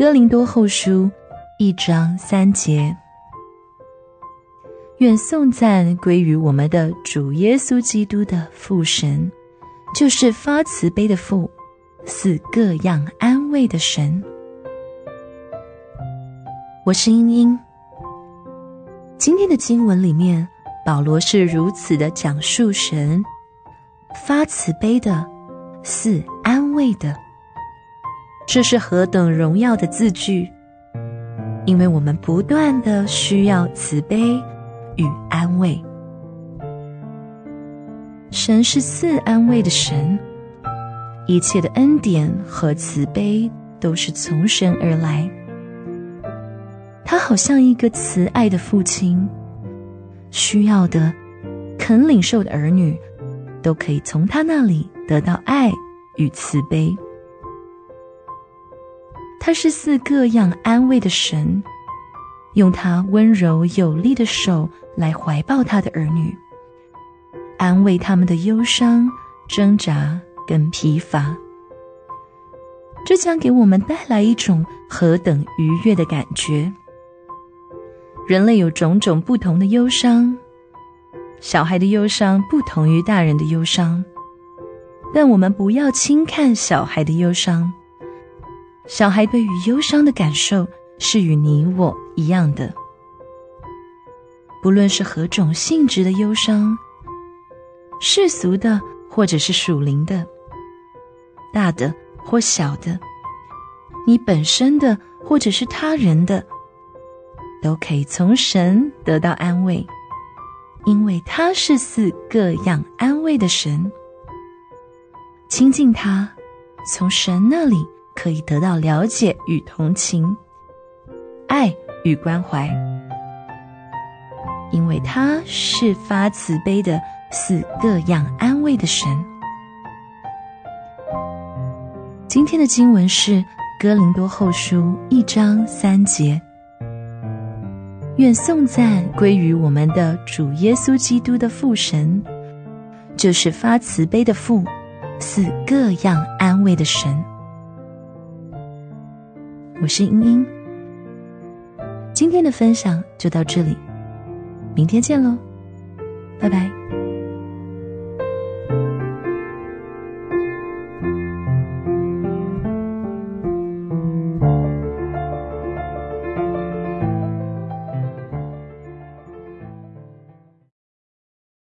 哥林多后书一章三节。愿颂赞归于我们的主耶稣基督的父神，就是发慈悲的父，赐各样安慰的神。我是英英。今天的经文里面，保罗是如此的讲述神发慈悲的，赐安慰的。这是何等荣耀的字句！因为我们不断的需要慈悲。与安慰，神是赐安慰的神，一切的恩典和慈悲都是从神而来。他好像一个慈爱的父亲，需要的、肯领受的儿女，都可以从他那里得到爱与慈悲。他是似各样安慰的神。用他温柔有力的手来怀抱他的儿女，安慰他们的忧伤、挣扎跟疲乏。这将给我们带来一种何等愉悦的感觉！人类有种种不同的忧伤，小孩的忧伤不同于大人的忧伤，但我们不要轻看小孩的忧伤。小孩对于忧伤的感受，是与你我一样的，不论是何种性质的忧伤，世俗的或者是属灵的，大的或小的，你本身的或者是他人的，都可以从神得到安慰，因为他是赐各样安慰的神。亲近他，从神那里可以得到了解与同情。爱与关怀，因为他是发慈悲的，赐各样安慰的神。今天的经文是《哥林多后书》一章三节。愿颂赞归于我们的主耶稣基督的父神，就是发慈悲的父，赐各样安慰的神。我是英英。今天的分享就到这里，明天见喽，拜拜。